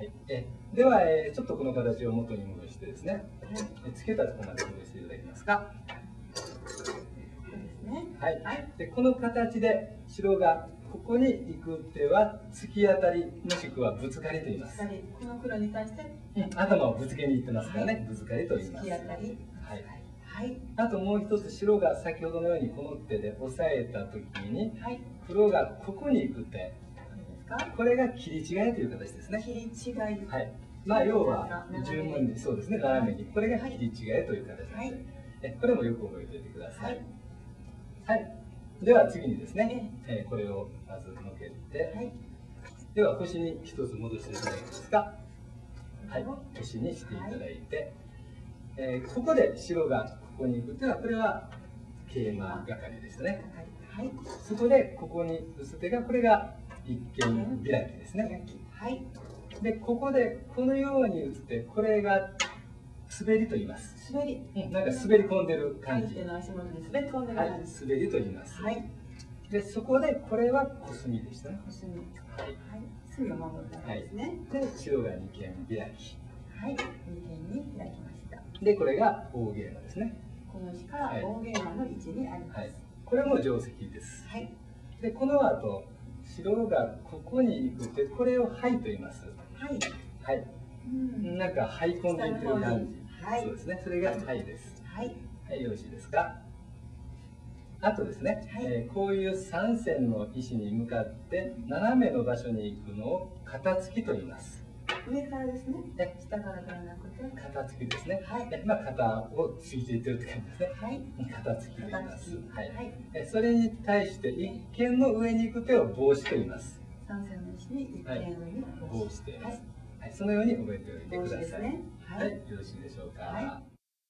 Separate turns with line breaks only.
はい、えでは、えー、ちょっとこの形を元に戻してですね、はい、えつけたところまで戻していただけますか？はい、はい、でこの形で白がここに行く手は突き当たりもしくはぶつかりと言います。
この黒に対して、
うん、頭をぶつけに行ってますからね、はい、ぶつかりと言います。
突き当たり。
はい。はい、あともう一つ白が先ほどのようにこの手で押さえた時に、はい、黒がここに行く手これが切り違いという形ですね。
切り違い。
はい。まあ要は十分にそうですね。斜めに。これが切り違いという形です、はい、えこれもよく覚えておいてください。はい、では次にですね、えー、これをまずのけて、はい、では星に一つ戻していただけますか？はい。星にしていただいて、えー、ここで白がここに行くというのはこれは桂馬係でしたね、はい、そこでここに打つ手がこれが一見開きですね、はい、でここでこのように打つ手これが滑りと言います。
滑り、
うん、なんか滑り込んでる感じ、
はい、滑り込んでる感じ、はい、
滑りと言います、はい、でそこでこれはコスミでしたね。
コスミ。はい、はい、隅を守ったんですね、
はい、で白が二間開き。はい。
二間に開きました。
でこれが大ゲーマですね。
この石から大ゲーマの位置にあります、はい、
これも定石です、はい、でこの後白がここに行くってこれを「はい」と言います。はい。はい、うん、なんか「はい込んでいってる感じ、はい、そうですね。それが「はい」です。はい、はい、よろしいですか？あとですね、はい、えー、こういう三線の石に向かって斜めの場所に行くのを肩つきと言います
上からですね。下からではなくて。
肩つきですね。はい。まあ肩をついていってるって感じですね。はい。肩つきと言います。はい。えそれに対して一見の上に行く手を帽子と言います。
三線の石に一見上に
帽子と言い。はい。そのように覚えておいてください。ね、はい。よろしいでしょうか。はい